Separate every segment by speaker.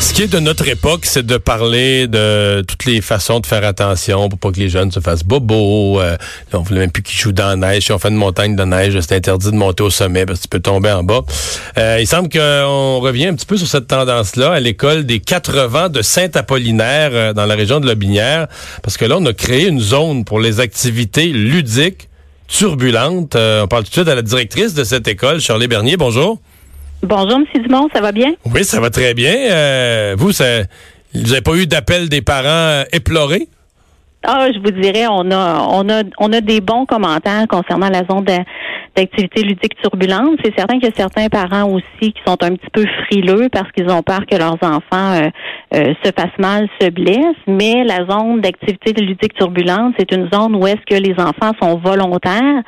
Speaker 1: Ce qui est de notre époque, c'est de parler de toutes les façons de faire attention pour pas que les jeunes se fassent bobo. Euh, on voulait même plus qu'ils jouent dans la neige. Si on fait une montagne de neige, c'est interdit de monter au sommet parce que tu peux tomber en bas. Euh, il semble qu'on revient un petit peu sur cette tendance-là à l'école des quatre vents de Saint-Apollinaire euh, dans la région de Lobinière. Parce que là, on a créé une zone pour les activités ludiques turbulentes. Euh, on parle tout de suite à la directrice de cette école, Charlie Bernier. Bonjour.
Speaker 2: Bonjour, M. Dumont, ça va bien?
Speaker 1: Oui, ça va très bien. Euh, vous, ça, vous n'avez pas eu d'appel des parents euh, éplorés?
Speaker 2: Ah, je vous dirais, on a, on a, on a des bons commentaires concernant la zone d'activité ludique turbulente. C'est certain qu'il y a certains parents aussi qui sont un petit peu frileux parce qu'ils ont peur que leurs enfants euh, euh, se fassent mal, se blessent. Mais la zone d'activité ludique turbulente, c'est une zone où est-ce que les enfants sont volontaires.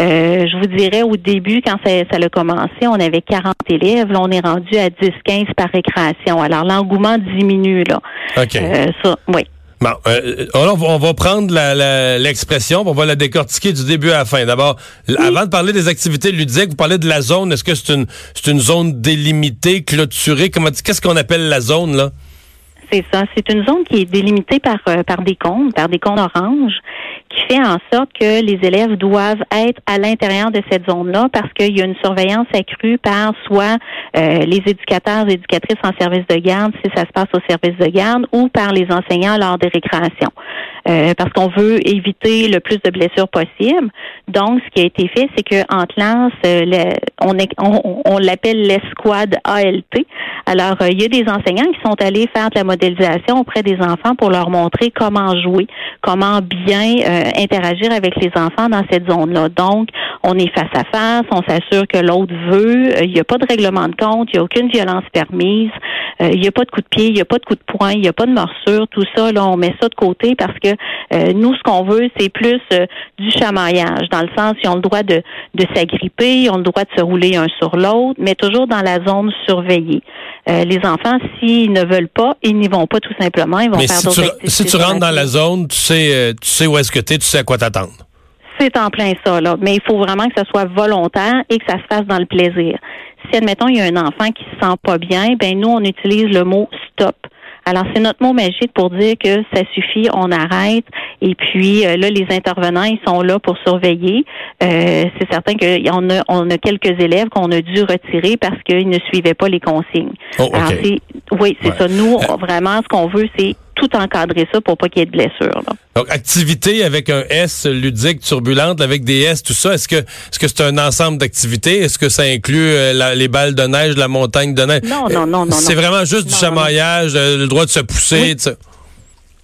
Speaker 2: Euh, je vous dirais, au début, quand ça, ça a commencé, on avait 40 élèves. Là, on est rendu à 10-15 par récréation. Alors, l'engouement diminue, là.
Speaker 1: OK.
Speaker 2: Ça, oui.
Speaker 1: Bon, euh, alors, on va prendre la- la- l'expression, on va la décortiquer du début à la fin. D'abord, avant de parler des activités ludiques, vous parlez de la zone. Est-ce que c'est une, zone délimitée, clôturée? Comment, qu'est-ce qu'on appelle la zone, là?
Speaker 2: C'est ça. C'est une zone qui est délimitée par, euh, par des cônes, par des cônes oranges, qui fait en sorte que les élèves doivent être à l'intérieur de cette zone-là parce qu'il y a une surveillance accrue par soit euh, les éducateurs et éducatrices en service de garde, si ça se passe au service de garde, ou par les enseignants lors des récréations. Euh, parce qu'on veut éviter le plus de blessures possible. Donc, ce qui a été fait, c'est que en classe, euh, on, est- on, on l'appelle l'escouade ALT. Alors, euh, il y a des enseignants qui sont allés faire de la modélisation auprès des enfants pour leur montrer comment jouer, comment bien euh, interagir avec les enfants dans cette zone-là. Donc, on est face à face, on s'assure que l'autre veut, euh, il n'y a pas de règlement de compte, il n'y a aucune violence permise, euh, il n'y a pas de coup de pied, il n'y a pas de coup de poing, il n'y a pas de morsure, tout ça, là, on met ça de côté parce que euh, nous, ce qu'on veut, c'est plus euh, du chamaillage, dans le sens, ils ont le droit de, de s'agripper, ils ont le droit de se rouler un sur l'autre, mais toujours dans la zone surveillée. Euh, les enfants, s'ils ne veulent pas, ils n'y vont pas tout simplement, ils vont
Speaker 1: Mais
Speaker 2: faire
Speaker 1: si
Speaker 2: d'autres
Speaker 1: tu,
Speaker 2: activités
Speaker 1: si tu rentres dans la zone, tu sais, euh, tu sais où est-ce que tu es, tu sais à quoi t'attendre.
Speaker 2: C'est en plein ça, là. Mais il faut vraiment que ça soit volontaire et que ça se fasse dans le plaisir. Si, admettons, il y a un enfant qui se sent pas bien, ben nous, on utilise le mot stop. Alors, c'est notre mot magique pour dire que ça suffit, on arrête. Et puis, euh, là, les intervenants, ils sont là pour surveiller. Euh, c'est certain qu'on a, on a quelques élèves qu'on a dû retirer parce qu'ils ne suivaient pas les consignes.
Speaker 1: Oh, OK.
Speaker 2: Alors, c'est, oui, c'est
Speaker 1: Ouais.
Speaker 2: ça. Nous,
Speaker 1: Euh,
Speaker 2: on- vraiment, ce qu'on veut, c'est tout encadrer ça pour pas qu'il y ait de blessures. Là.
Speaker 1: Donc, activité avec un S ludique, turbulente, avec des S, tout ça. Est-ce que est-ce que c'est un ensemble d'activités? Est-ce que ça inclut euh, la- les balles de neige, la montagne de neige?
Speaker 2: Non, non, non, non,
Speaker 1: C'est vraiment juste du
Speaker 2: Non, non,
Speaker 1: chamaillage, euh, le droit de se pousser.
Speaker 2: Oui.
Speaker 1: ça.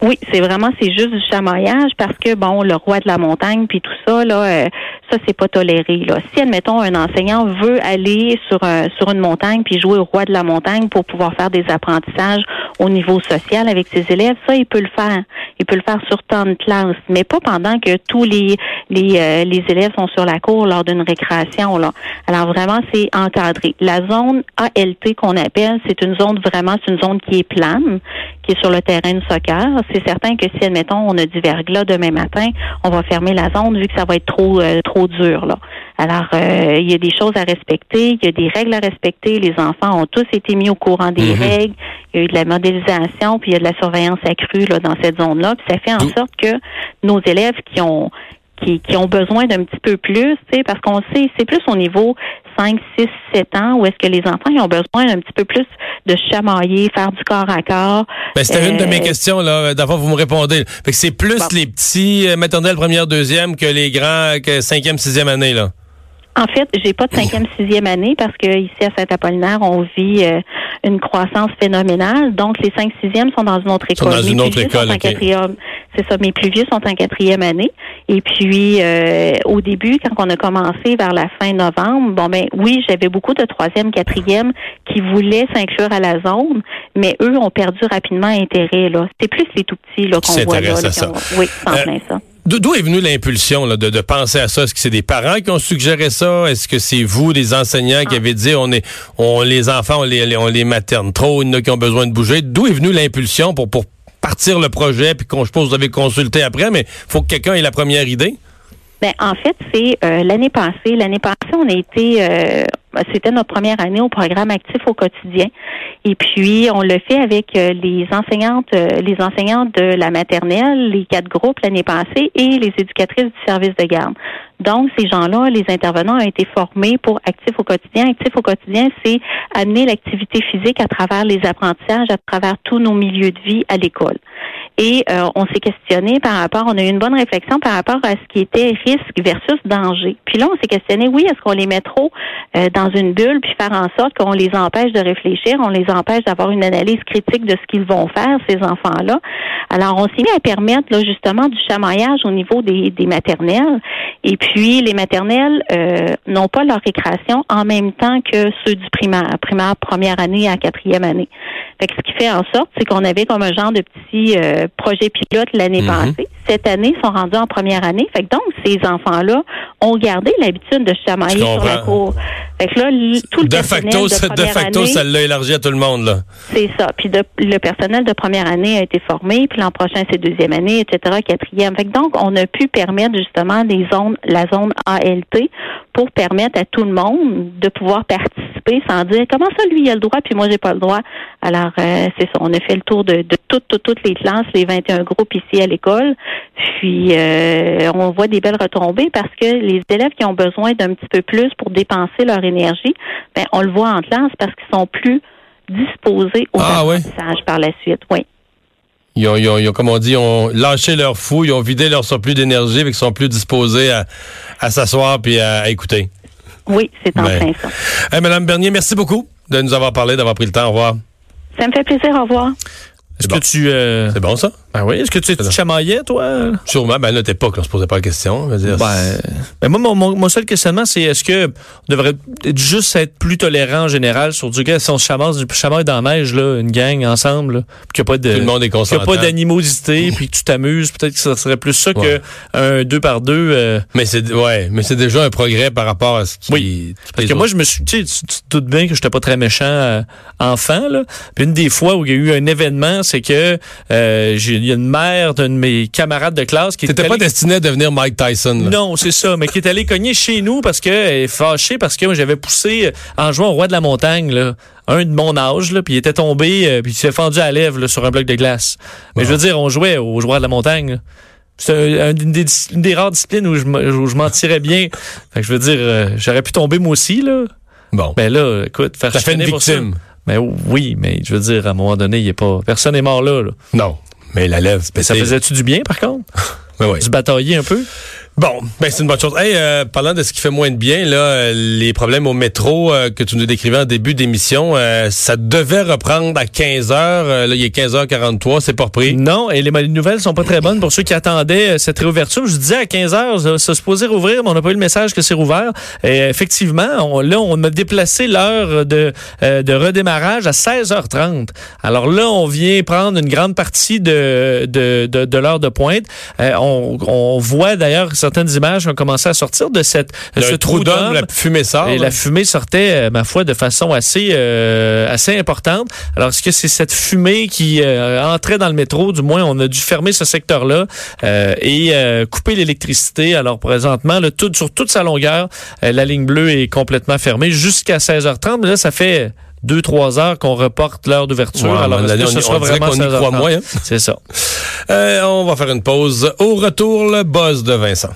Speaker 2: Oui, c'est vraiment c'est juste du chamaillage parce que bon, le roi de la montagne puis tout ça là, euh, ça c'est pas toléré là. Si admettons un enseignant veut aller sur un, sur une montagne puis jouer au roi de la montagne pour pouvoir faire des apprentissages au niveau social avec ses élèves, ça il peut le faire. Il peut le faire sur temps de classe, mais pas pendant que tous les les, euh, les élèves sont sur la cour lors d'une récréation là. Alors vraiment c'est encadré. La zone ALT qu'on appelle, c'est une zone vraiment c'est une zone qui est plane, qui est sur le terrain de soccer. C'est certain que si, admettons, on a du verglas demain matin, on va fermer la zone vu que ça va être trop euh, trop dur. Là. Alors, euh, il y a des choses à respecter, il y a des règles à respecter. Les enfants ont tous été mis au courant des
Speaker 1: Mhm.
Speaker 2: règles. Il y a eu de la modélisation, puis il y a de la surveillance accrue là, dans cette zone-là. Puis ça fait en sorte que nos élèves qui ont qui, qui ont besoin d'un petit peu plus, tu sais, parce qu'on sait, c'est plus au niveau 5, 6, 7 ans où est-ce que les enfants ils ont besoin d'un petit peu plus de chamailler, faire du corps à corps.
Speaker 1: Ben, c'était une de mes
Speaker 2: Euh,
Speaker 1: questions, là. D'abord, vous me répondez. Fait que c'est plus
Speaker 2: Bon.
Speaker 1: les petits euh, maternelles première, deuxième que les grands, que cinquième, sixième année, là.
Speaker 2: En fait, j'ai pas de cinquième, sixième année parce que ici à Saint-Apollinaire, on vit euh, une croissance phénoménale. Donc, les cinq, sixièmes sont dans une autre
Speaker 1: Sont
Speaker 2: école.
Speaker 1: dans
Speaker 2: Mes
Speaker 1: une autre école,
Speaker 2: sont en
Speaker 1: ok.
Speaker 2: quatrième. C'est ça. Mes plus vieux sont en quatrième année. Et puis, euh, au début, quand on a commencé vers la fin novembre, bon ben oui, j'avais beaucoup de troisième, quatrième qui voulaient s'inclure à la zone, mais eux ont perdu rapidement intérêt. Là, c'est plus les tout petits là qu'on voit là. là,
Speaker 1: à ça.
Speaker 2: Oui, c'est en
Speaker 1: Euh,
Speaker 2: plein ça.
Speaker 1: D'où est venue l'impulsion là, de, de penser à ça? Est-ce que c'est des parents qui ont suggéré ça? Est-ce que c'est vous, des enseignants,
Speaker 2: Ah.
Speaker 1: qui avez dit on est on les enfants, on les, on les materne trop, il y en a qui ont besoin de bouger? D'où est venue l'impulsion pour, pour partir le projet, puis qu'on je suppose vous avez consulté après, mais faut que quelqu'un ait la première idée?
Speaker 2: Ben, en fait, c'est euh, l'année passée. L'année passée, on a été, euh, c'était notre première année au programme actif au quotidien. Et puis, on le fait avec euh, les enseignantes, euh, les enseignantes de la maternelle, les quatre groupes l'année passée et les éducatrices du service de garde. Donc, ces gens-là, les intervenants ont été formés pour Actif au quotidien. Actif au quotidien, c'est amener l'activité physique à travers les apprentissages, à travers tous nos milieux de vie à l'école. Et euh, on s'est questionné par rapport, on a eu une bonne réflexion par rapport à ce qui était risque versus danger. Puis là, on s'est questionné, oui, est-ce qu'on les met trop euh, dans une bulle puis faire en sorte qu'on les empêche de réfléchir, on les empêche d'avoir une analyse critique de ce qu'ils vont faire, ces enfants-là. Alors, on s'est mis à permettre là, justement du chamaillage au niveau des, des maternelles. Et puis, les maternelles euh, n'ont pas leur récréation en même temps que ceux du primaire, primaire première année à quatrième année. Fait que ce qui fait en sorte, c'est qu'on avait comme un genre de petit euh, projet pilote l'année
Speaker 1: Mhm.
Speaker 2: passée. Cette année, ils sont rendus en première année. Fait que donc, ces enfants-là ont gardé l'habitude de se chamailler sur la cour. Fait que là, tout le
Speaker 1: De
Speaker 2: personnel
Speaker 1: facto,
Speaker 2: de
Speaker 1: de facto,
Speaker 2: année,
Speaker 1: ça l'a élargi à tout le monde, là.
Speaker 2: c'est ça. Puis de- le personnel de première année a été formé, puis l'an prochain c'est deuxième année, etc., quatrième. Fait que donc on a pu permettre justement des zones, la zone ALT, pour permettre à tout le monde de pouvoir participer sans dire comment ça lui il a le droit puis moi j'ai pas le droit? Alors euh, c'est ça. On a fait le tour de, de toutes, toutes toutes les classes, les 21 groupes ici à l'école. Puis euh, on voit des belles retombées parce que les élèves qui ont besoin d'un petit peu plus pour dépenser leur énergie, ben on le voit en classe parce qu'ils sont plus disposés au
Speaker 1: Ah, ouais.
Speaker 2: apprentissage par la suite. Oui.
Speaker 1: Ils ont, ils ont- ils ont, comme on dit, ils ont lâché leur fou, ils ont vidé leur surplus d'énergie, fait qu'ils sont plus disposés à, à s'asseoir puis à, à écouter.
Speaker 2: Oui, c'est en
Speaker 1: Ben.
Speaker 2: plein ça.
Speaker 1: Hey, Madame Bernier, merci beaucoup de nous avoir parlé, d'avoir pris le temps. Au revoir.
Speaker 2: Ça me fait plaisir. Au revoir.
Speaker 3: Est-ce
Speaker 1: bon.
Speaker 3: que tu. euh,
Speaker 1: C'est bon, ça?
Speaker 3: Ben oui, est-ce que tu, tu te chamaillais, toi?
Speaker 1: Sûrement. Ben, à notre époque, on se posait pas la question. Dire,
Speaker 3: Ben, ben moi, mon, mon, mon seul questionnement, c'est est-ce que on devrait juste être plus tolérant en général sur du gars, si on se chamaille, chamaille dans la neige, là, une gang ensemble, qu'il n'y a pas de.
Speaker 1: Tout le monde est
Speaker 3: qu'il y a pas d'animosité, puis que tu t'amuses, peut-être que ça serait plus ça
Speaker 1: Ouais.
Speaker 3: que un deux par deux. euh,
Speaker 1: Mais c'est ouais, mais c'est déjà un progrès par rapport à ce qui.
Speaker 3: Oui. Parce que moi, je me suis, tu sais, tu tu te doutes bien que j'étais pas très méchant euh, enfant, là. Puis une des fois où il y a eu un événement, c'est que euh, j'ai il y a une mère d'un de mes camarades de classe qui
Speaker 1: T'étais
Speaker 3: était
Speaker 1: pas
Speaker 3: allée-
Speaker 1: destiné à devenir Mike Tyson. là.
Speaker 3: Non, c'est ça, mais qui est allé cogner chez nous parce que elle est fâchée parce que moi, j'avais poussé euh, en jouant au roi de la montagne là, un de mon âge là, puis il était tombé euh, puis il s'est fendu à la lèvre là, sur un bloc de glace. Mais je veux dire, on jouait au joueur de la montagne. là. C'est un- un- une, des, une des rares disciplines où je, où je m'en tirais bien. Fait que je veux dire, euh, j'aurais pu tomber moi aussi là.
Speaker 1: Bon.
Speaker 3: Ben là, écoute, faire
Speaker 1: Ça fait une victime.
Speaker 3: Ben oui, mais je veux dire, à un moment donné, il est pas, personne n'est mort là. là.
Speaker 1: Non. Mais la lèvre,
Speaker 3: Mais ça faisait-tu du bien par contre?
Speaker 1: Ouais, ouais.
Speaker 3: Se batailler un peu?
Speaker 1: Bon, ben c'est une bonne chose. Hey, euh, parlant de ce qui fait moins de bien, là, euh, les problèmes au métro euh, que tu nous décrivais en début d'émission, euh, ça devait reprendre à 15 heures. Euh, là, il est 15h43, c'est pas repris.
Speaker 3: Non, et les mauvaises nouvelles sont pas très bonnes pour ceux qui attendaient cette réouverture. Je disais à 15 heures, ça, ça se posait rouvrir, mais on n'a pas eu le message que c'est rouvert. Et effectivement, là, on a déplacé l'heure de, de redémarrage à 16h30. Alors là, on vient prendre une grande partie de, de, de, l'heure de pointe. On, on voit d'ailleurs certaines images qui ont commencé à sortir de cette ce
Speaker 1: trou d'homme, la fumée sort.
Speaker 3: et la fumée sortait, euh, ma foi, de façon assez euh, assez importante. Alors, est-ce que c'est cette fumée qui euh, entrait dans le métro? Du moins, on a dû fermer ce secteur-là euh, et couper l'électricité. Alors, présentement, le tout, sur toute sa longueur, la ligne bleue est complètement fermée jusqu'à 16h30. Mais là, ça fait deux, trois heures qu'on reporte l'heure d'ouverture.
Speaker 1: Ouais,
Speaker 3: Alors,
Speaker 1: on,
Speaker 3: est-ce que
Speaker 1: on-
Speaker 3: ce
Speaker 1: on
Speaker 3: sera
Speaker 1: dirait
Speaker 3: vraiment
Speaker 1: qu'on y croit
Speaker 3: 16h30?
Speaker 1: moins. hein?
Speaker 3: C'est ça.
Speaker 1: Euh, on va faire une pause. Au retour, le buzz de Vincent.